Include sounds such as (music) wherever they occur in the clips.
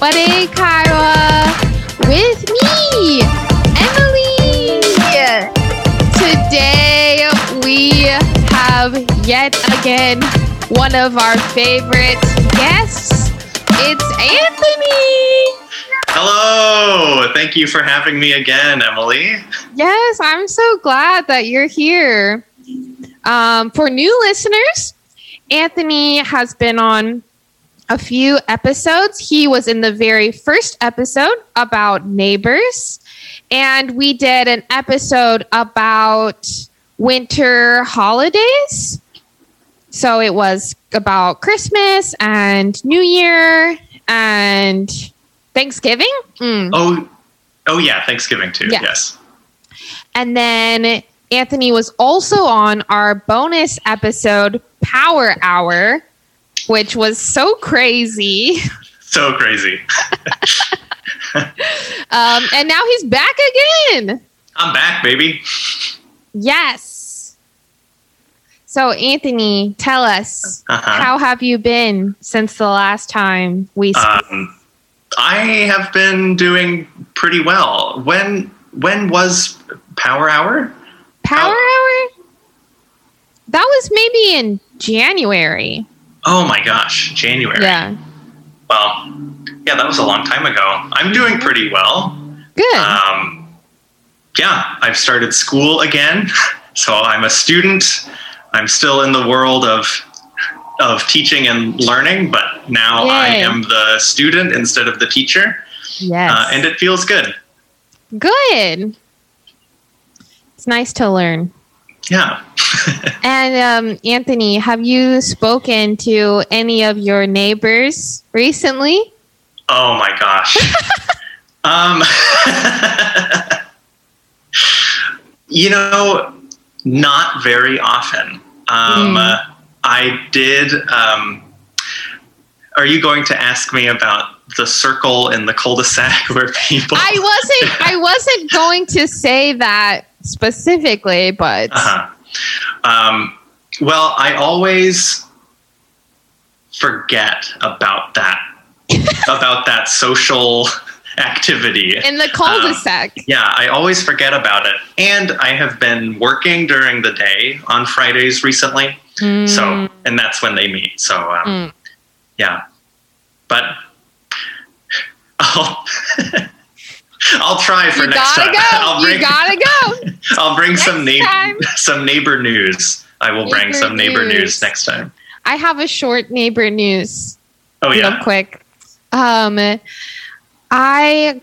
Buddy Kaiwa with me, Emmalee. Today we have yet again one of our favorite guests. It's Anthony. Hello. Thank you for having me again, Emmalee. Yes, I'm so glad that you're here. Um, for new listeners, Anthony has been on a few episodes. He was in the very first episode about neighbors, and we did an episode about winter holidays. So it was about Christmas and New Year and Thanksgiving. Mm. Oh, oh yeah, Thanksgiving too. Yeah. Yes. And then Anthony was also on our bonus episode, Power Hour, which was so crazy. So crazy. (laughs) Um, and now he's back again. I'm back, baby. Yes. So, Anthony, tell us, Uh-huh. how have you been since the last time we spoke? Um, I have been doing pretty well. When when was Power Hour? Power Hour? That was maybe in January. Oh my gosh, January. Yeah. Well, yeah, that was a long time ago. I'm doing pretty well. Good. Um, yeah, I've started school again, (laughs) so I'm a student. I'm still in the world of of teaching and learning, but now I am the student instead of the teacher, yes. uh, and it feels good. Good. It's nice to learn. Yeah. (laughs) And um, Anthony, have you spoken to any of your neighbors recently? oh my gosh. (laughs) um, (laughs) you know, not very often. Um, Mm. uh, I did. Um, are you going to ask me about the circle in the cul-de-sac where people? I wasn't. I wasn't going to say that specifically, but Uh-huh. Um, well, I always forget about that (laughs) about that social activity. in the cul-de-sac. Yeah, I always forget about it, and I have been working during the day on Fridays recently. Mm, So, and that's when they meet. So, um, Mm. yeah, but I'll (laughs) I'll try for you next time. go. (laughs) I'll you gotta go. (laughs) I'll bring some neighbor time. some neighbor news. I will bring some neighbor news. news next time. I have a short neighbor news. Oh real yeah. quick. Um, I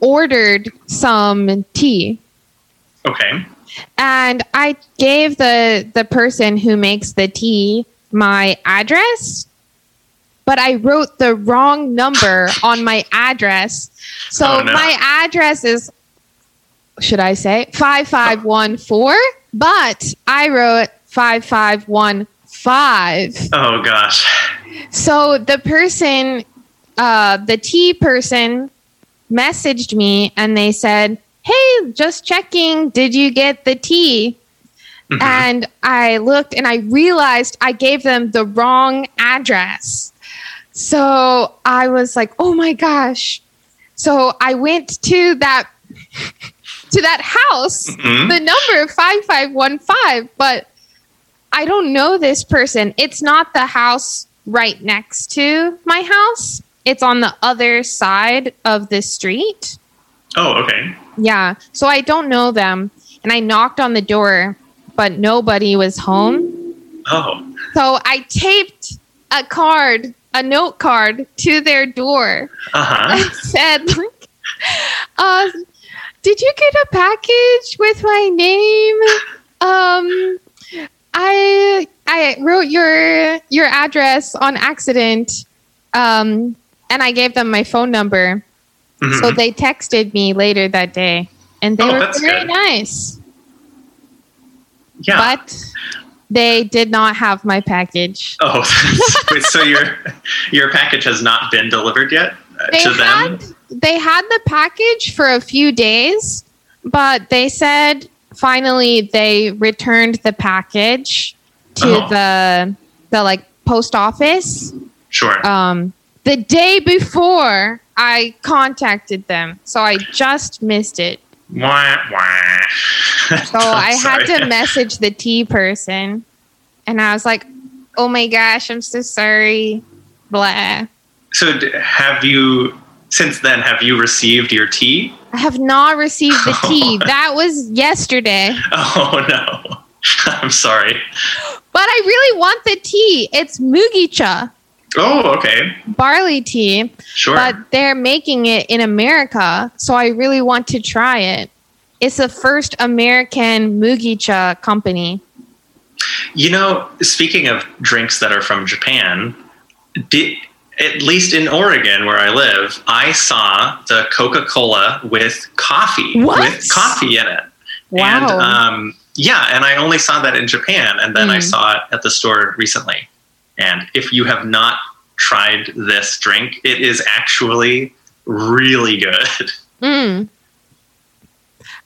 ordered some tea. Okay. and I gave the the person who makes the tea my address, but I wrote the wrong number on my address. So Oh, no. my address is should I say 5514, but I wrote 5515. Oh gosh. So the person, uh, the tea person, messaged me and they said, "Hey, just checking. Did you get the tea?" Mhm. And I looked and I realized I gave them the wrong address. So I was like, "Oh my gosh!" So I went to that (laughs) to that house Mhm. the number 5515 but i don't know this person it's not the house right next to my house it's on the other side of the street Oh, okay. yeah so i don't know them and i knocked on the door but nobody was home Oh. so i taped a card a note card to their door Uh huh. and said like uh did you get a package with my name um i i wrote your your address on accident um and i gave them my phone number so they texted me later that day and they Oh, were very good. nice yeah. but they did not have my package oh, (laughs) wait, so your your package has not been delivered yet uh, they to them? had they had the package for a few days, but they said finally they returned the package to Oh. the the like post office Sure. um the day before I contacted them. So I just missed it. Wah, wah. So I (laughs) had Sorry. to message the tea person and I was like, oh my gosh, I'm so sorry. Blah. So, have you since then? Have you received your tea? I have not received the tea. (laughs) That was yesterday. Oh no, (laughs) I'm sorry. But I really want the tea. It's mugicha, Oh, okay, barley tea, sure. but they're making it in America. So I really want to try it. It's the first American mugicha company. You know, speaking of drinks that are from Japan, did, at least in Oregon where I live, I saw the Coca Cola with coffee, What? with coffee in it. Wow. And um, yeah, and I only saw that in Japan, and then I Mm. saw it at the store recently. And if you have not tried this drink, it is actually really good. (laughs) Mm.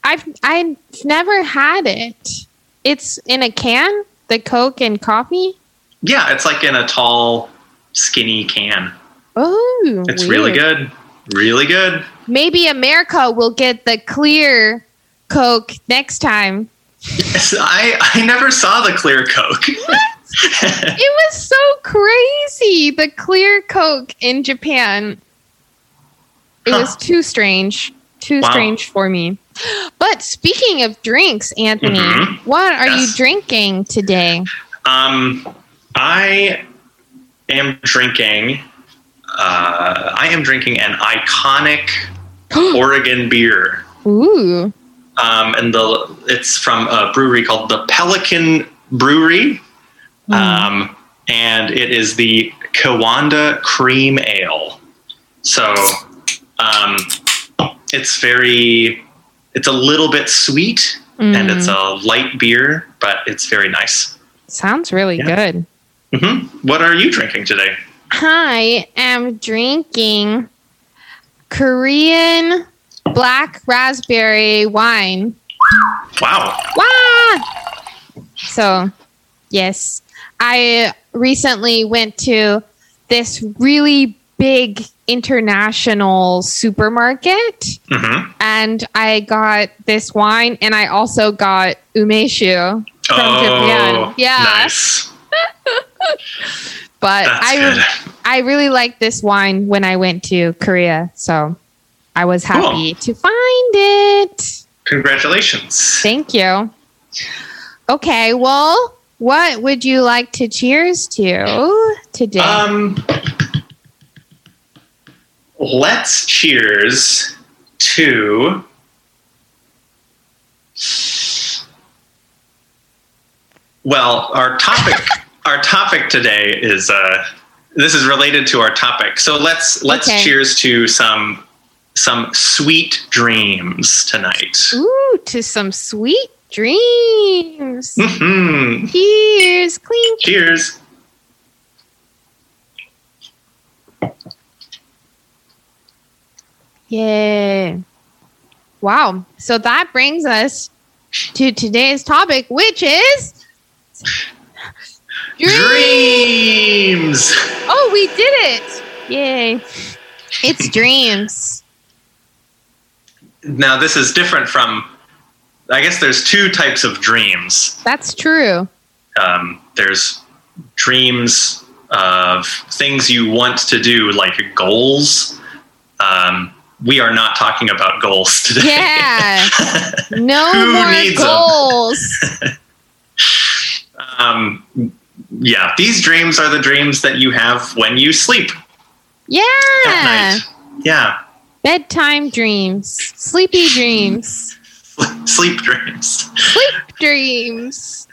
I've I've never had it. It's in a can, the Coke and coffee. Yeah, it's like in a tall, skinny can. Oh, It's really good. Really good. Maybe America will get the clear Coke next time. Yes, I, I never saw the clear Coke. (laughs) It was so crazy. The clear Coke in Japan. It Huh. was too strange. Too Wow. strange for me. But speaking of drinks, Anthony, Mhm. what are you drinking today? um, I am drinking. Uh, I am drinking an iconic (gasps) Oregon beer. Ooh. um, and the it's from a brewery called the Pelican Brewery, Hmm. um, and it is the Kiwanda Cream Ale. So um, it's very, it's a little bit sweet, and it's a light beer, but it's very nice. Sounds really Yeah. good. hmm What are you drinking today? I am drinking Korean black raspberry wine. Wow. Wow. So, yes, I recently went to this really big international supermarket hmm and I got this wine and I also got umeshu from oh, Japan. Yeah. nice. (laughs) But That's I good. I really liked this wine when I went to Korea, so I was Cool. happy to find it. Congratulations. Thank you. Okay, well, what would you like to cheers to today? Um, let's cheers to. Well, our topic, (laughs) our topic today is uh, this is related to our topic. So let's let's Okay. cheers to some some sweet dreams tonight. Ooh, to some sweet dreams. hmm Cheers, clink. Cheers. Yeah. Wow. So that brings us to today's topic, which is Dreams. Oh, we did it! Yay. It's dreams. Now this is different from. I guess there's two types of dreams. That's true. Um, there's dreams of things you want to do, like goals. Um, we are not talking about goals (laughs) today. Yeah. (laughs) No more goals. (laughs) um, yeah, these dreams are the dreams that you have when you sleep Yeah. at night. Yeah, Bedtime dreams. Sleepy dreams. (laughs) sleep dreams. Sleep dreams.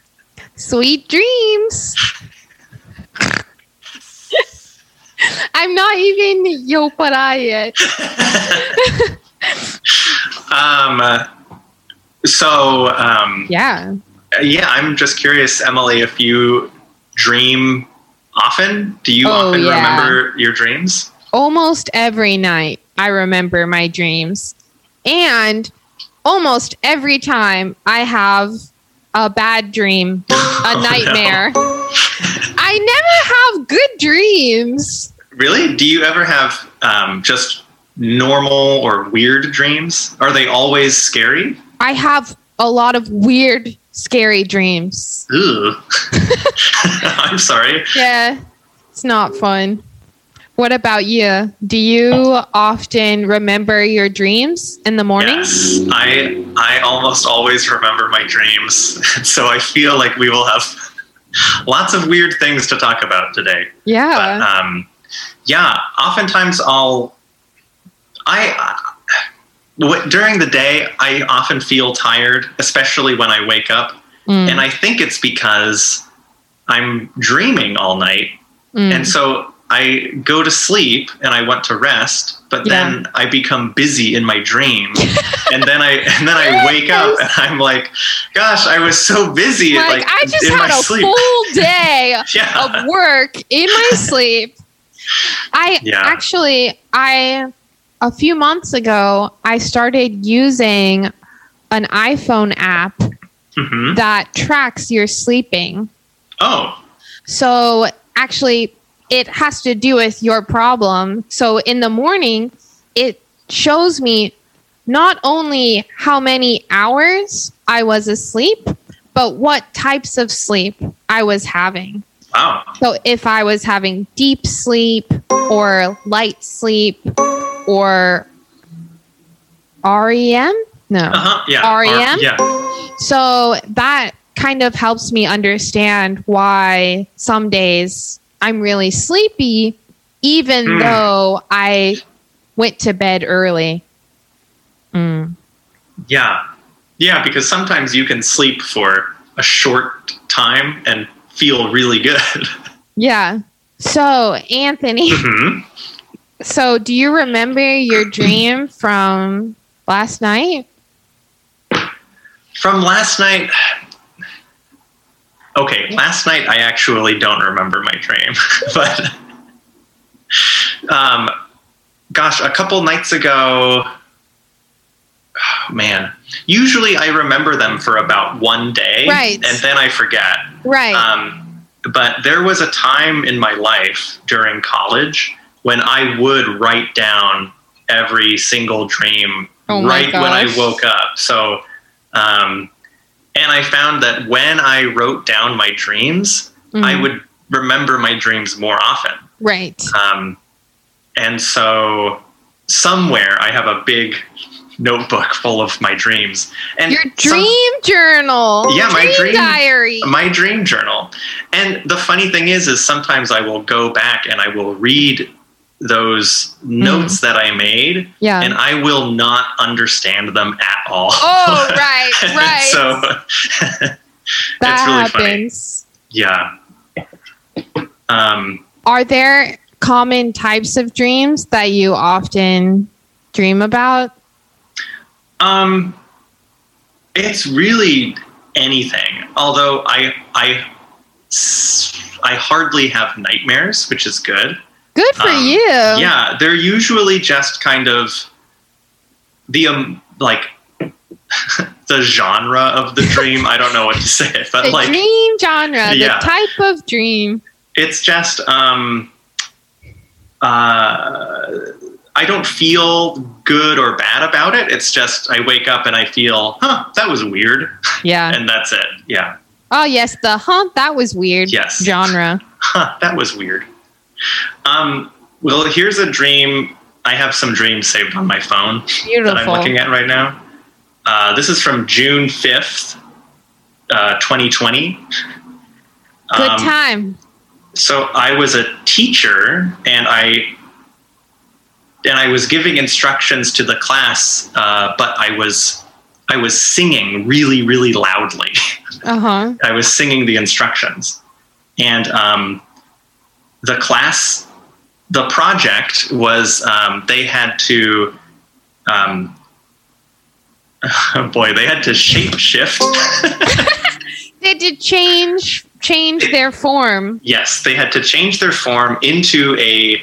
Sweet dreams. (laughs) I'm not even yopara yet. (laughs) um, uh, so, um, Yeah. yeah, I'm just curious, Emmalee, if you dream often. Do you Oh, often yeah. remember your dreams? almost every night I remember my dreams. And almost every time I have a bad dream, a (laughs) Oh, no. nightmare. I never have good dreams. Really? Do you ever have um, just normal or weird dreams? Are they always scary? I have a lot of weird, scary dreams. Ooh. (laughs) I'm sorry. Yeah, it's not fun. What about you? Do you often remember your dreams in the morning? Yes, I I almost always remember my dreams, (laughs) so I feel like we will have (laughs) lots of weird things to talk about today. Yeah. But um, yeah, oftentimes I'll I. w- During the day, I often feel tired, especially when I wake up. Mm, And I think it's because I'm dreaming all night mm. and so I go to sleep and I want to rest, but then I become busy in my dream, (laughs) and then I and then I wake up and I'm like, "Gosh, I was so busy!" like, I just had a sleep. full (laughs) day yeah, of work in my (laughs) sleep. I Yeah. actually I a few months ago I started using an iPhone app hmm that tracks your sleeping. Oh, So actually it has to do with your problem. So in the morning it shows me not only how many hours I was asleep, but what types of sleep I was having. wow, So if I was having deep sleep or light sleep or REM? No. uh huh, yeah, REM? yeah, So that kind of helps me understand why some days I'm really sleepy, even Hmm. though I went to bed early. Mm. yeah, yeah. Because sometimes you can sleep for a short time and feel really good. (laughs) Yeah. So, Anthony, hmm so do you remember your dream from last night? From last night. Okay, last night I actually don't remember my dream, (laughs) but um, gosh, a couple nights ago, oh, man. Usually I remember them for about one day, Right. and then I forget. Right. Um, but there was a time in my life during college when I would write down every single dream Oh right when I woke up. So, um, and I found that when I wrote down my dreams, I Mhm. would remember my dreams more often. right. Um, and so, somewhere I have a big notebook full of my dreams. And Your some- dream journal. Yeah, my dream- diary. my dream journal. And the funny thing is, is sometimes I will go back and I will read those notes that I made, yeah. and I will not understand them at all. oh, (laughs) right, right. so (laughs) that it's really funny. happens. yeah. Um, Are there common types of dreams that you often dream about? um, it's really anything. Although I, I, I hardly have nightmares, which is good. Good for Um, you. yeah they're usually just kind of the um like (laughs) the genre of the (laughs) dream i don't know what to say it (laughs) but the like dream genre, Yeah. the type of dream. it's just um uh i don't feel good or bad about it it's just i wake up and i feel huh that was weird Yeah. and that's it yeah Oh yes, the huh. That was weird. Yes. Genre. huh, that was weird. Um, well, here's a dream. I have some dreams saved on my phone that I'm looking at right now. Uh, this is from June 5th, uh, 2020. Good Um, time. so I was a teacher and I and I was giving instructions to the class, uh, but I was I was singing really, really loudly. (laughs) Uh huh. I was singing the instructions, and um, the class, the project was um, they had to, um, oh (laughs) boy, they had to shape shift. (laughs) They did change change their form. yes, they had to change their form into a,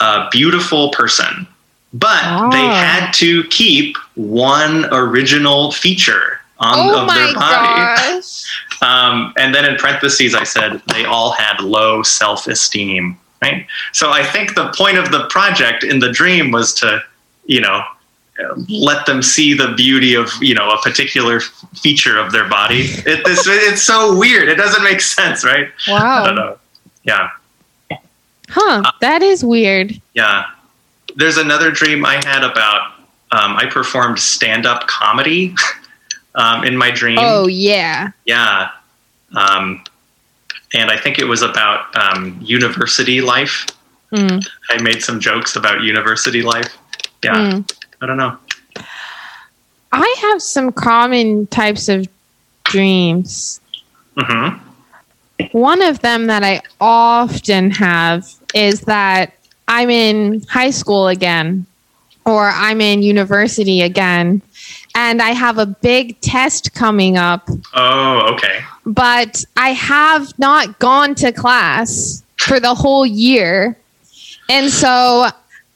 uh beautiful person, but they Ah. had to keep one original feature on oh of my their body. gosh. (laughs) Um, and then in parentheses, I said they all had low self esteem. right? So I think the point of the project in the dream was to, you know, let them see the beauty of you know a particular feature of their body. It, it's, it's so weird. It doesn't make sense, right? Wow. I don't know. Yeah, Huh. That is weird. yeah. There's another dream I had about. Um, I performed stand-up comedy (laughs) um, in my dream. Oh yeah. Yeah. Um, and I think it was about um, university life. Mm, I made some jokes about university life. Yeah. mm. I don't know. I have some common types of dreams. hmm One of them that I often have is that I'm in high school again or I'm in university again and I have a big test coming up, Oh, okay. but I have not gone to class for the whole year. And so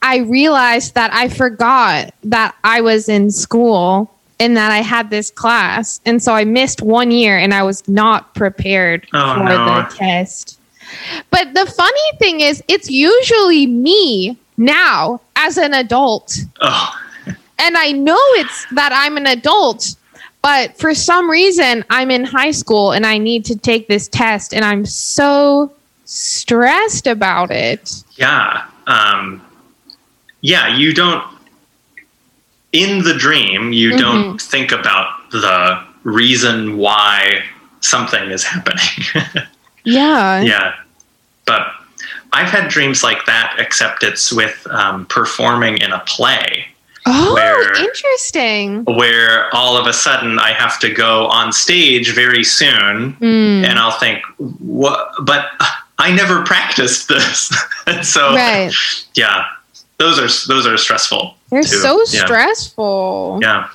I realized that I forgot that I was in school and that I had this class. And so I missed one year and I was not prepared Oh, for no. the test. But the funny thing is, it's usually me now as an adult. Oh, And I know it's that I'm an adult, but for some reason, I'm in high school and I need to take this test. And I'm so stressed about it. yeah. Um, yeah, you don't. In the dream, you Mhm. don't think about the reason why something is happening. (laughs) Yeah. yeah. But I've had dreams like that, except it's with um, performing in a play. Oh, Where- interesting. where all of a sudden I have to go on stage very soon Mm, and I'll think, what? But I never practiced this. (laughs) and so, right. yeah, those are, those are stressful. They're too. so Yeah. stressful. Yeah.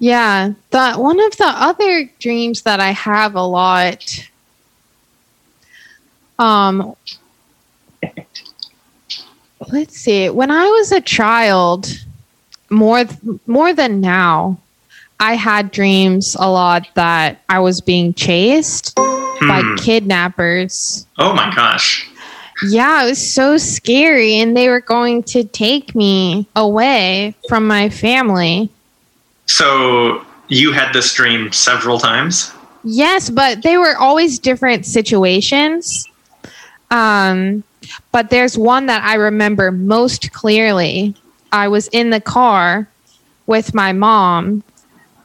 Yeah, the one of the other dreams that I have a lot um let's see. When I was a child, more more than now, I had dreams a lot that I was being chased by Hmm. kidnappers. Oh my gosh. Yeah, it was so scary and they were going to take me away from my family. So you had this dream several times? Yes, but they were always different situations. Um, but there's one that I remember most clearly. I was in the car with my mom,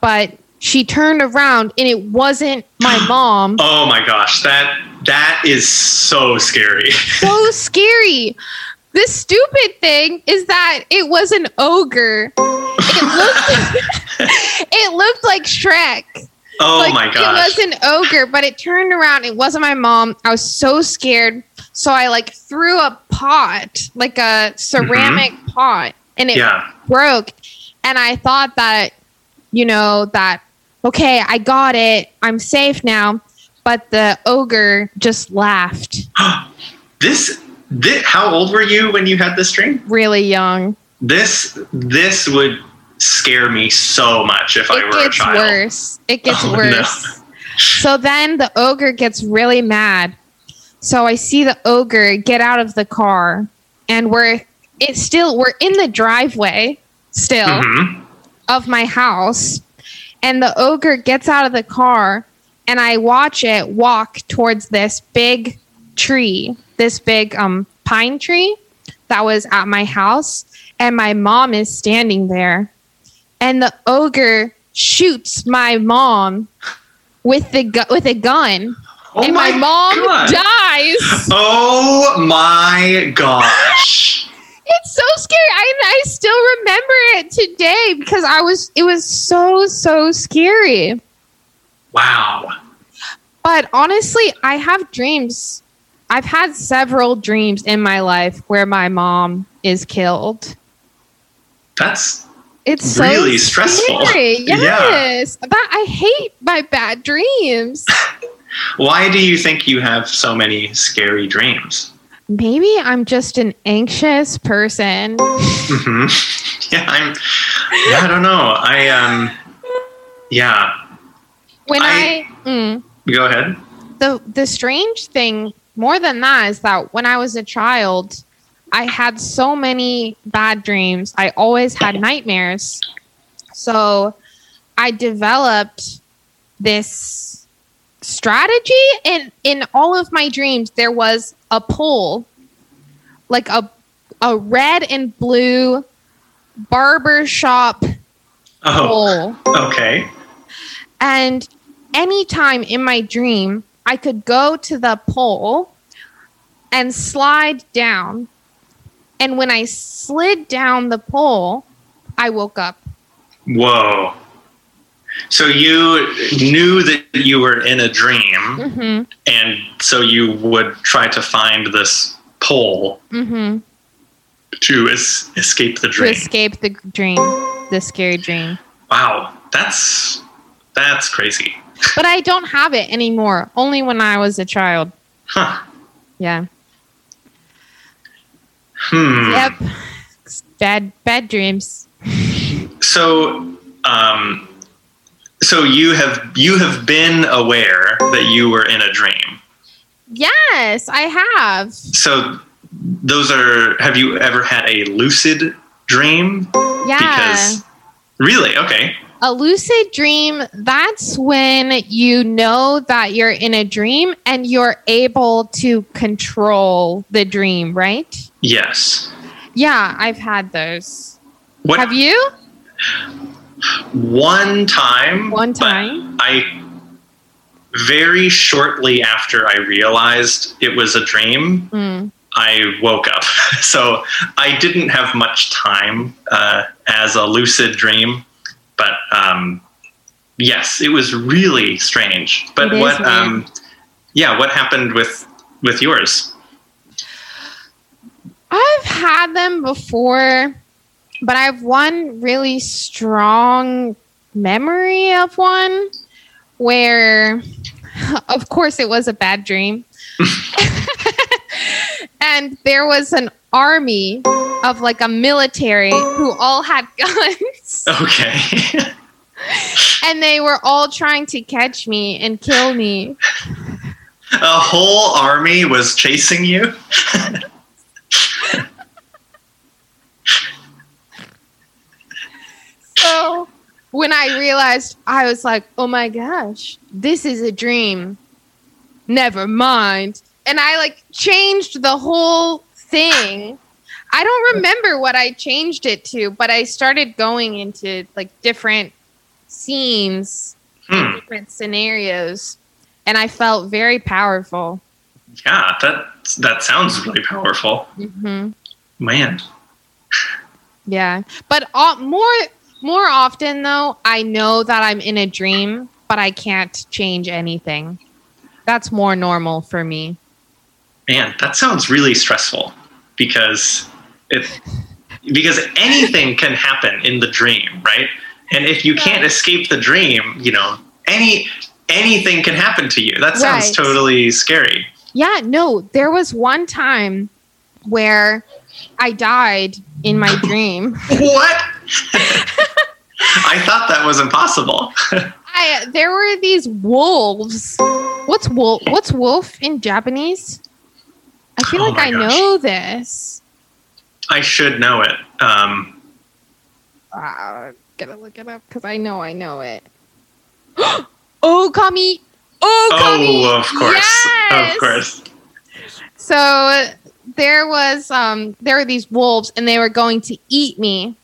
but she turned around and it wasn't my (gasps) mom. Oh my gosh. That, that is so scary. (laughs) so scary. The stupid thing is that it was an ogre. It looked (laughs) it looked like Shrek. Oh like, my It was an ogre, but it turned around. It wasn't my mom. I was so scared. So I like threw a pot, like a ceramic mm-hmm. pot, and it yeah. broke. And I thought that, you know, that, okay, I got it. I'm safe now. But the ogre just laughed (gasps) This, this, how old were you when you had this dream? really young. This, this would scare me so much if I were a child. It gets worse. It gets (laughs) Oh, no. worse. So then the ogre gets really mad. So I see the ogre get out of the car, and we're it's still we're in the driveway still Mhm. of my house, and the ogre gets out of the car, and I watch it walk towards this big tree, this big um pine tree that was at my house, and my mom is standing there, and the ogre shoots my mom with the gu- with a gun, Oh and my, mom God. dies. Oh my gosh. It's so scary. I, I still remember it today because I was it was so so scary. Wow. But honestly, I have dreams. I've had several dreams in my life where my mom is killed. That's It's so Really stressful. scary. (laughs) Yeah. Yes, but I hate my bad dreams. (laughs) why do you think you have so many scary dreams? Maybe I'm just an anxious person. hmm (laughs) Yeah, I'm. Yeah, I don't know. I um. Yeah, When I, I- mm, go ahead. the the strange thing more than that is that when I was a child, I had so many bad dreams. I always had nightmares. So I developed this strategy and in all of my dreams there was a pole like a a red and blue barber shop Oh, pole okay. and anytime in my dream i could go to the pole and slide down and when i slid down the pole i woke up Whoa. So you knew that you were in a dream, hmm and so you would try to find this pole hmm to es- escape the dream. to escape the dream the scary dream Wow, that's that's crazy. but i don't have it anymore only when i was a child Huh. yeah Hmm. Yep. Bad bad dreams. So, um, so you have you have been aware that you were in a dream. Yes, I have. So those are. Have you ever had a lucid dream? Yeah. Because really, okay. a lucid dream, that's when you know that you're in a dream and you're able to control the dream, right? Yes. Yeah, I've had those. What Have you? One time? One time? I very shortly after I realized it was a dream, Mm. I woke up. (laughs) So I didn't have much time uh, as a lucid dream, but um, yes, it was really strange. But It what? Um, yeah, what happened with with yours? I've had them before, but I have one really strong memory of one where, (laughs) of course, it was a bad dream. (laughs) and there was an army of like a military who all had (laughs) guns Okay. and they were all trying to catch me and kill me. a whole army was chasing you. So when I realized, I was like, oh my gosh, this is a dream. Never mind. And I like changed the whole thing. I don't remember what I changed it to, but I started going into like different scenes, Hmm. different scenarios, and I felt very powerful. Yeah, that that sounds really powerful, hmm man. Yeah, but uh, more more often though, I know that I'm in a dream, but I can't change anything. That's more normal for me. Man, that sounds really stressful because it because anything can happen in the dream, right? And if you can't escape the dream, you know, any anything can happen to you. That sounds Right. totally scary. Yeah, no, there was one time where I died in my dream. (laughs) What? (laughs) I thought that was impossible. (laughs) I there were these wolves. What's wolf? What's wolf in Japanese? I feel Oh like I gosh. know this. I should know it. Um, Uh, gotta look it up because I know I know it. (gasps) oh, Kami! Oh, Kami! oh, of course, Yes! of course. So there was um there were these wolves and they were going to eat me.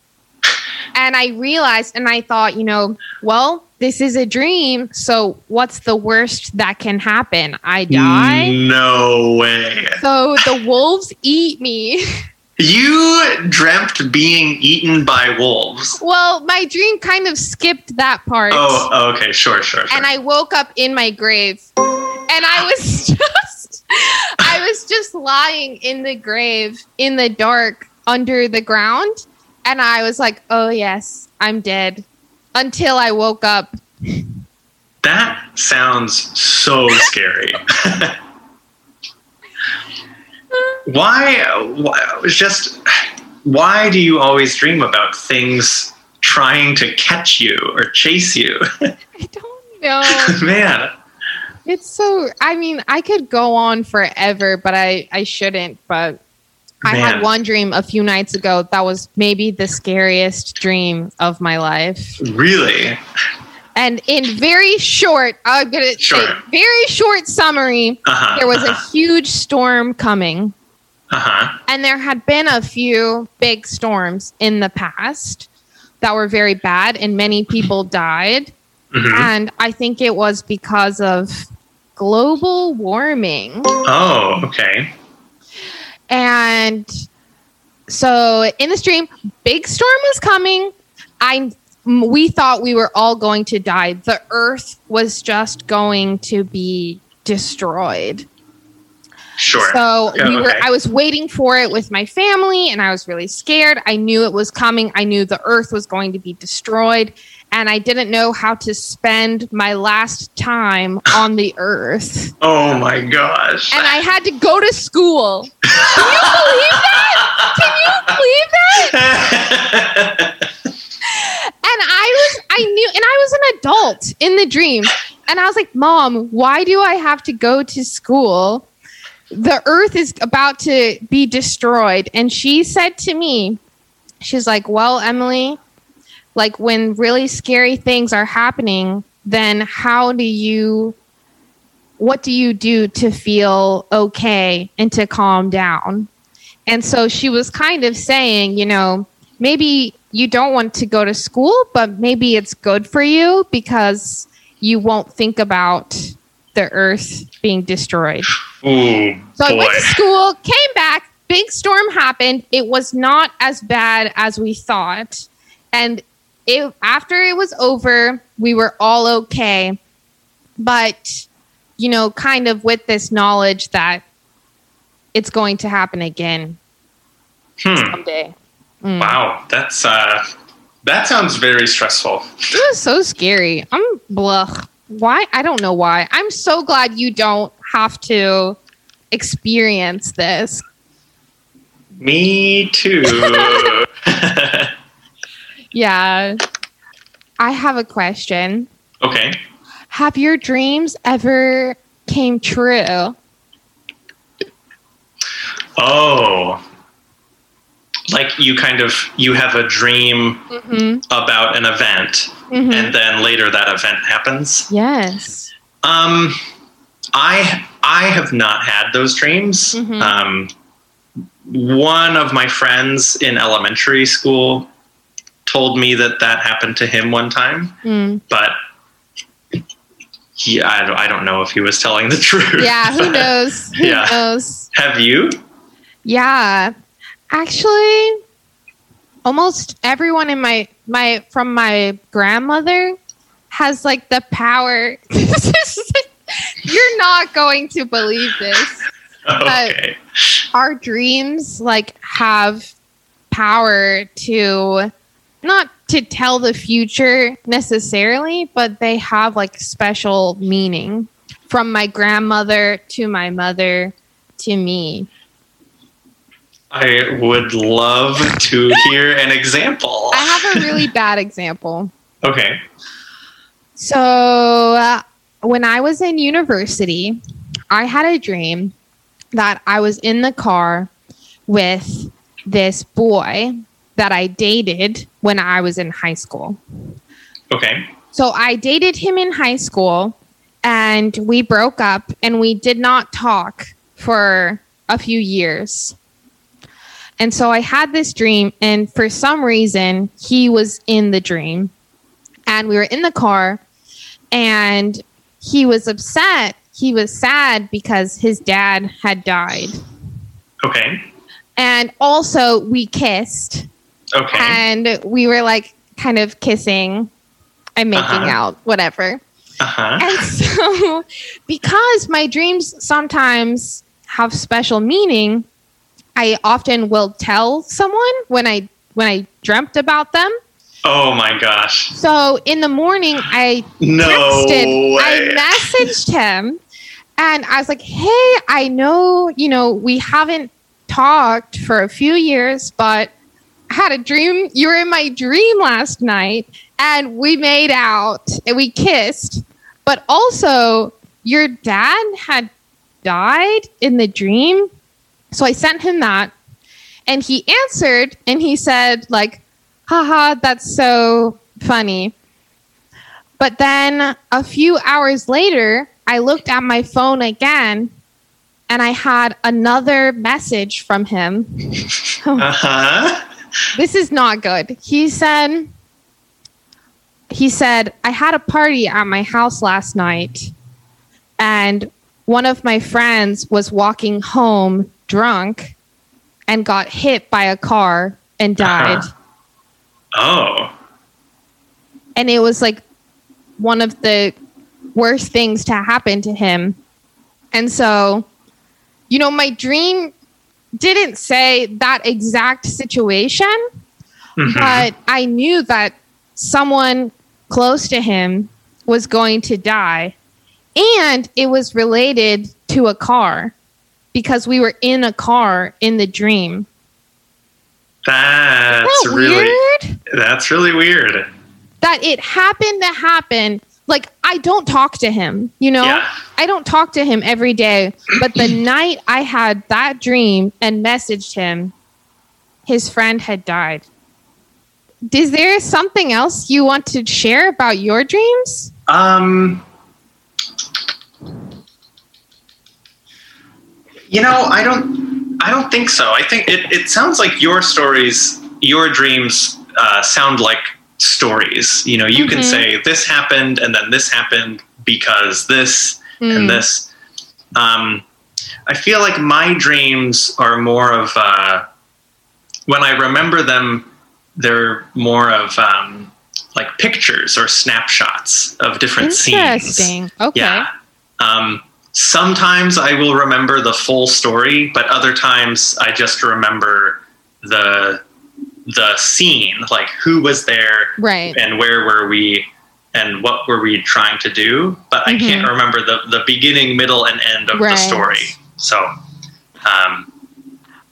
And I realized and I thought, you know, well, this is a dream, so what's the worst that can happen? I die. No way. So the wolves eat me. (laughs) You dreamt being eaten by wolves. well, my dream kind of skipped that part. Oh, oh, okay, sure, sure, sure. and I woke up in my grave. And I was (laughs) just I was just lying in the grave in the dark under the ground and I was like, "Oh yes, I'm dead." Until I woke up. that sounds so scary. why, why? Just why do you always dream about things trying to catch you or chase you? I don't know. (laughs) Man, It's so I mean, I could go on forever, but I I shouldn't, but I had one dream a few nights ago that was maybe the scariest dream of my life. Really? And in very short, I'm going to Sure. say very short summary, Uh-huh. there was a uh-huh, huge storm coming. uh-huh. And there had been a few big storms in the past that were very bad, and many people died. Mhm. And I think it was because of global warming. Oh, okay. And so in the stream, big storm was coming. I we thought we were all going to die. The earth was just going to be destroyed. Sure. So we were okay. I was waiting for it with my family and I was really scared. I knew it was coming. I knew the earth was going to be destroyed and I didn't know how to spend my last time (laughs) on the earth. oh my gosh. And I had to go to school. Can you believe that? Can you believe that? (laughs) And I was I knew and I was an adult in the dream. And I was like, "Mom, why do I have to go to school? The earth is about to be destroyed." And she said to me, she's like, "Well, Emmalee, like when really scary things are happening, then how do you what do you do to feel okay and to calm down?" And so she was kind of saying, you know, maybe you don't want to go to school, but maybe it's good for you because you won't think about the earth being destroyed. (sighs) Ooh, So I went to school, came back, big storm happened. It was not as bad as we thought. And it, after it was over, we were all okay. But, you know, kind of with this knowledge that it's going to happen again Hmm. someday. Mm. Wow, that's uh, that sounds very stressful. It was so scary. I'm blah. Why? I don't know why. I'm so glad you don't have to experience this. Me too. (laughs) Yeah. I have a question. okay. Have your dreams ever came true? Oh, like you kind of you have a dream Mm-hmm. about an event, hmm and then later that event happens. Yes. Um, I I have not had those dreams. Mhm. Um, one of my friends in elementary school told me that that happened to him one time, Mm. but he, I, don't- I don't know if he was telling the (laughs) truth. Yeah. Who (laughs) knows? Who Yeah. knows? Have you? Yeah. Actually, almost everyone in my my from my grandmother has like the power. (laughs) You're not going to believe this. Okay. Our dreams like have power to not to tell the future necessarily, but they have like special meaning from my grandmother to my mother to me. I would love to hear an example. (laughs) I have a really bad example. Okay. So, uh, when I was in university, I had a dream that I was in the car with this boy that I dated when I was in high school. Okay. So, I dated him in high school and we broke up and we did not talk for a few years. And so I had this dream, and for some reason, he was in the dream. And we were in the car, and he was upset. He was sad because his dad had died. Okay. And also, we kissed, Okay. and we were like kind of kissing and making Uh-huh. out, whatever. Uh huh. And so, (laughs) because my dreams sometimes have special meaning, I often will tell someone when I when I dreamt about them. Oh my gosh. So in the morning, I No texted, way. I messaged him, and I was like, "Hey, I know you know we haven't talked for a few years, but I had a dream. You were in my dream last night, and we made out and we kissed. But also, your dad had died in the dream. So I sent him that and he answered and he said like, haha, that's so funny. But then a few hours later, I looked at my phone again and I had another message from him. (laughs) Uh-huh. this is not good. He said he said, I had a party at my house last night and one of my friends was walking home drunk and got hit by a car and died. Uh-huh. Oh. And it was like one of the worst things to happen to him. And so, you know, my dream didn't say that exact situation, Mhm. but I knew that someone close to him was going to die. And it was related to a car because we were in a car in the dream. That's that really weird? that's really weird. That it happened to happen. Like, I don't talk to him, you know? Yeah. I don't talk to him every day. But the (clears throat) night I had that dream and messaged him, his friend had died. Is there something else you want to share about your dreams? Um, you know, I don't, I don't think so. I think it, it sounds like your stories, your dreams, uh, sound like stories. You know, you can Mhm. say this happened and then this happened because this Mm. and this. Um, I feel like my dreams are more of uh, when I remember them, they're more of um, like pictures or snapshots of different scenes. Interesting. Okay. Yeah. Um, sometimes I will remember the full story, but other times I just remember the the scene, like who was there Right. and where were we and what were we trying to do. But I can't remember the the beginning, middle, and end of the story. So, um,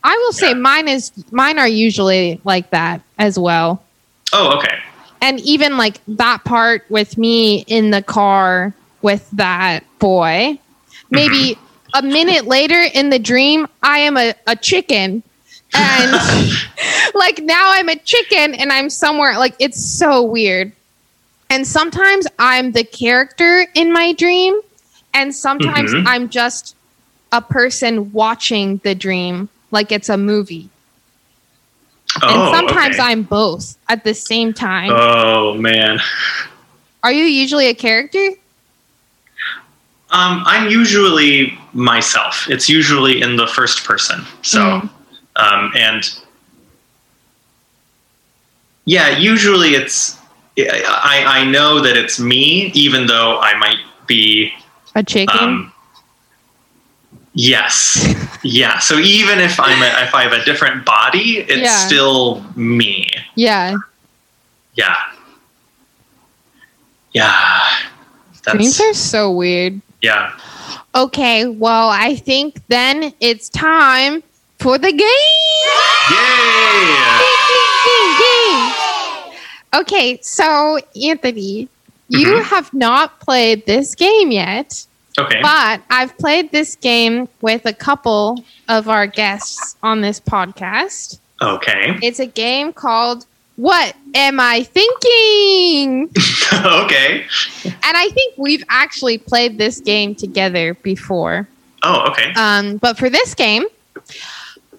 I will say mine is mine are usually like that as well. oh, okay. And even like that part with me in the car with that boy. Maybe a minute later in the dream, I am a, a chicken. And (laughs) like now I'm a chicken and I'm somewhere like it's so weird. And sometimes I'm the character in my dream, and sometimes Mhm. I'm just a person watching the dream like it's a movie. Oh, and sometimes okay. I'm both at the same time. Oh man. Are you usually a character? Um, I'm usually myself. It's usually in the first person. So, Mm. um, and yeah, usually it's. I I know that it's me, even though I might be. A chicken? Um, yes, (laughs) yeah. So even if I'm a, if I have a different body, it's Yeah. still me. yeah. Yeah. Yeah. Dreams That's are so weird. Yeah. Okay, well, I think then it's time for the game. Yay! Game, game, game. Okay, so Anthony, you Mhm. have not played this game yet, Okay. but I've played this game with a couple of our guests on this podcast. Okay. It's a game called What Am I Thinking? (laughs) okay. And I think we've actually played this game together before. Oh, okay. Um, but for this game,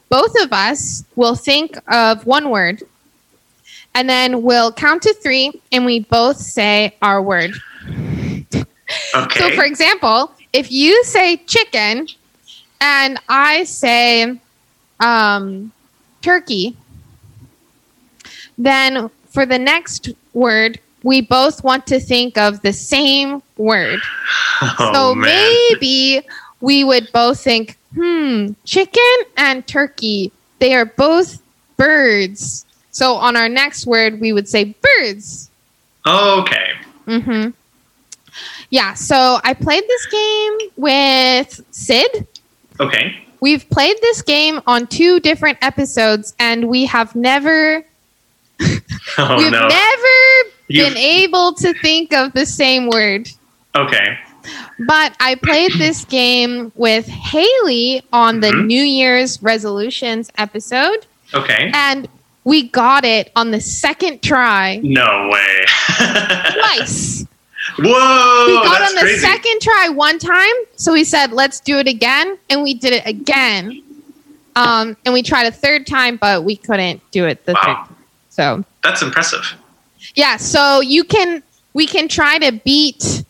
both of us will think of one word and then we'll count to three and we both say our word. Okay. So, for example, if you say chicken and I say um, turkey, then for the next word, we both want to think of the same word. (laughs) oh, so man. maybe we would both think, hmm, chicken and turkey, they are both birds. So on our next word, we would say birds. Okay. Mm-hmm. Yeah, so I played this game with Sid. Okay. We've played this game on two different episodes, and we have never (laughs) Oh we've no. never You've- been able to think of the same word. okay. But I played this (clears throat) game with Haley on the Mhm. New Year's resolutions episode, Okay. and we got it on the second try No way. (laughs) twice. Whoa, we got on the crazy. second try one time, so we said let's do it again, and we did it again. Um, and we tried a third time, but we couldn't do it the third. Wow, So that's impressive. yeah, so you can we can try to beat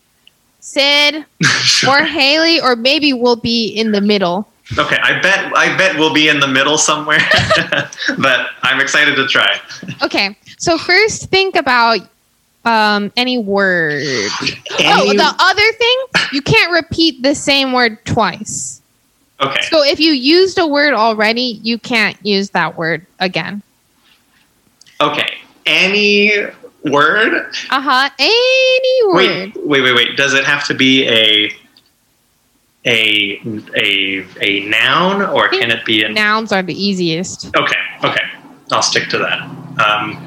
Sid Sure. (laughs) or Haley, or maybe we'll be in the middle. Okay, I bet I bet we'll be in the middle somewhere, (laughs) but I'm excited to try. Okay, so first think about um, any word. (laughs) oh, the other thing, you can't repeat the same word twice. okay, So if you used a word already, you can't use that word again. Okay. Any word? Uh huh. Any word. Wait, wait, wait, wait. Does it have to be a a a a noun, or can it be an? Nouns are the easiest. Okay, okay. I'll stick to that. Um,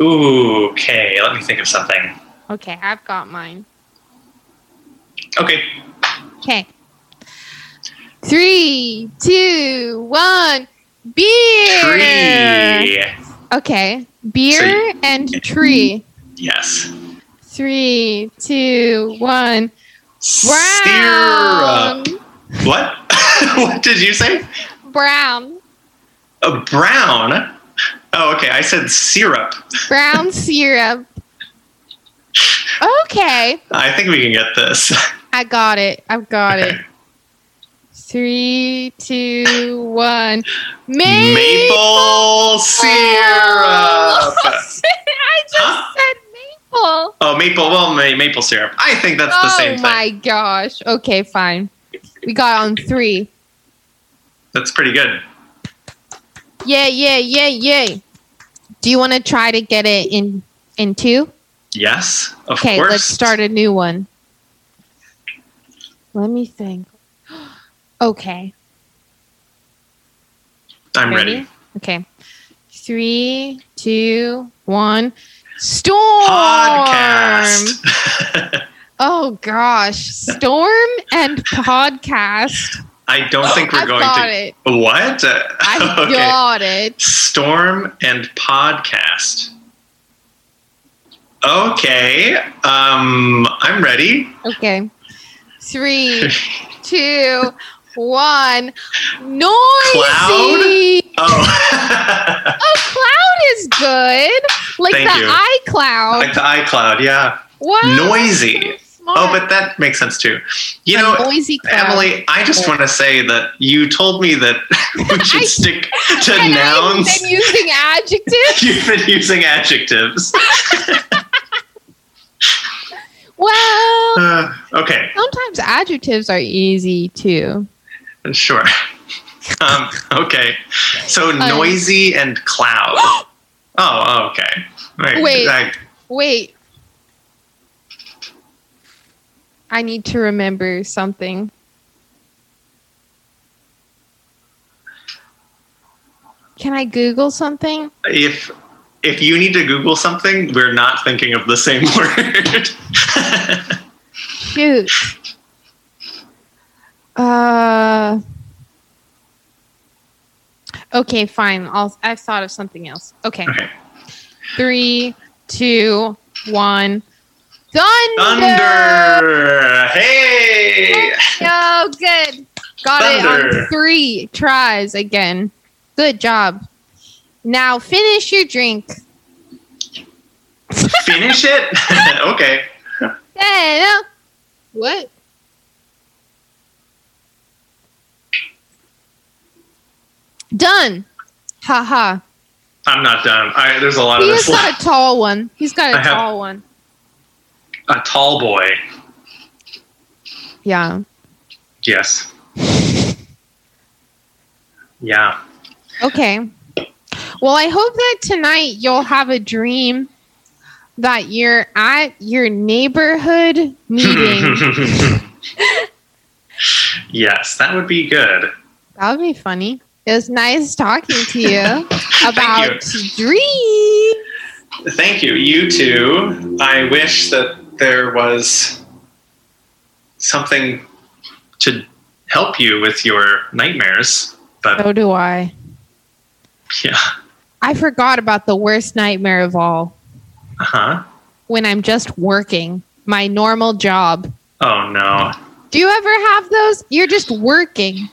ooh, okay. Let me think of something. Okay, I've got mine. Okay, Okay. Three, two, one. Beer. tree. Okay. Beer and tree. Yes. Three, two, one. Syrup. Brown. What? (laughs) what did you say? Brown. A brown. Oh, okay. I said syrup. Brown (laughs) syrup. Okay. I think we can get this. I got it. I've got it. Okay. Three, two, one. Maple, Maple syrup. (laughs) I just Huh? said maple. Oh, maple. Well, ma- maple syrup. I think that's the same oh thing. oh my gosh. Okay, fine. We got on three. That's pretty good. Yeah, yeah, yeah, yeah. Do you want to try to get it in in two? Yes, of Okay, course. let's start a new one. Let me think. Okay. I'm ready. Okay. Three, two, one. Storm. Podcast. (laughs) Oh gosh, storm and podcast. I don't think we're I've going got to. it. What? I (laughs) Okay. got it. Storm and podcast. Okay. Um, I'm ready. Okay. Three, two, one. Noisy. Oh. (laughs) (laughs) Oh, cloud is good. Like Thank the you. iCloud. like the iCloud, yeah. wow. Noisy. so. Oh, but that makes sense too. You A know, noisy cloud. Emmalee, I just want to say that you told me that (laughs) we should I- stick to nouns. I've been using adjectives. You've been using adjectives. well, Uh, okay, sometimes adjectives are easy too. Sure. (laughs) Um, okay, so noisy and cloud. (gasps) Oh, okay. Right. Wait. I- Wait. I need to remember something. Can I Google something? if if you need to Google something, we're not thinking of the same (laughs) word. Shoot. Uh. Okay, fine. I'll. I've thought of something else. Okay. okay. Three, two, one. Thunder. Thunder. Hey. Oh, good. Got it on three tries again. Good job. Now finish your drink. Finish it. (laughs) okay. (laughs) Yeah. What? Done. Ha ha. I'm not done. I, there's a lot of He's got a tall one. He's got a I tall one. A tall boy. Yeah. Yes. (laughs) Yeah. Okay. Well, I hope that tonight you'll have a dream that you're at your neighborhood meeting. (laughs) yes, that would be good. that would be funny. It was nice talking to you (laughs) about you. dreams. Thank you. You too. I wish that there was something to help you with your nightmares. But So do I. yeah, I forgot about the worst nightmare of all uh huh. when I'm just working my normal job. Oh no. Do you ever have those? You're just working.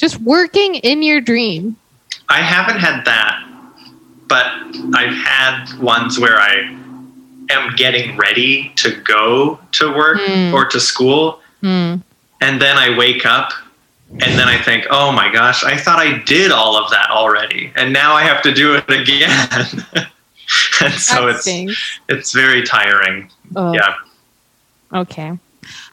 Just working in your dream. I haven't had that, but I've had ones where I am getting ready to go to work Hmm. or to school, Hmm. and then I wake up and then I think, oh my gosh, I thought I did all of that already, and now I have to do it (laughs) again. (laughs) and so it's it's very tiring. Oh, Yeah. Okay.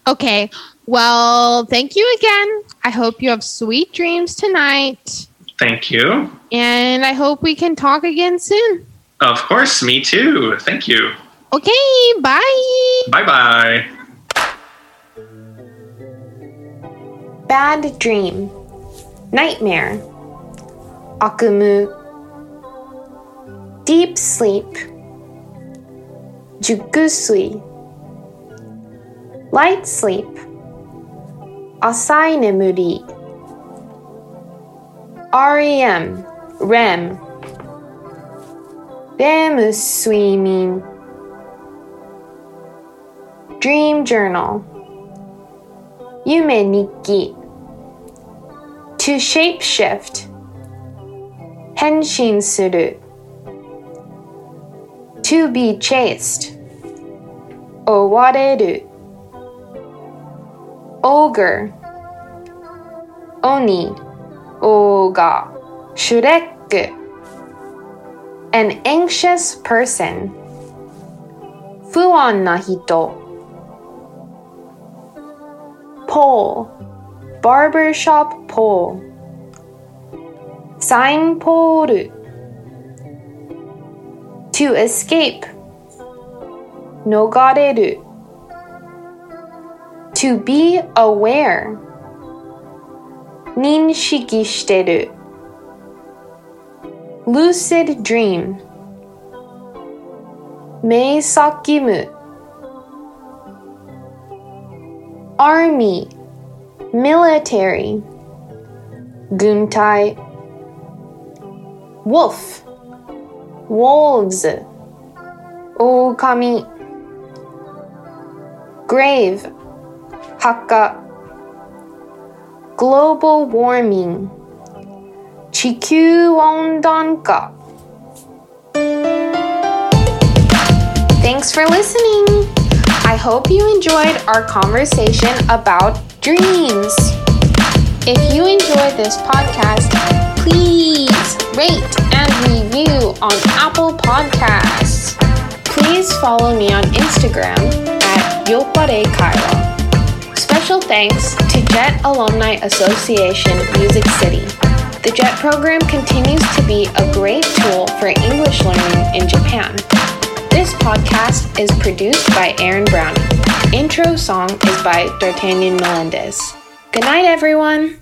Okay. Well, thank you again. I hope you have sweet dreams tonight. Thank you. And I hope we can talk again soon. Of course, me too. Thank you. Okay. Bye. Bye bye. Bad dream. Nightmare. Akumu. Deep sleep. Jukusui. Light sleep. Asai nemuri. REM. REM. REM suimin. Dream journal. Yume Nikki. To shapeshift. Henshin suru. To be chased. Owareru. Ogre. Oni. Oga. Shrek. An anxious person. Fuan na hito pole, barbershop pole, sign pole, to escape, nogareru, to be aware, ninshiki shiteru, lucid dream, meisekimu, army, military, guntai, wolf, wolves, okami, grave, haka, global warming, chikyu ondanka. Thanks for listening. I hope you enjoyed our conversation about dreams. If you enjoyed this podcast, please rate and review on Apple Podcasts. Please follow me on Instagram at Yoppare Kaiwa. Special thanks to JET Alumni Association Music City. The JET program continues to be a great tool for English learning in Japan. This podcast is produced by Aaron Brown. Intro song is by D'Artagnan Melendez. Good night, everyone.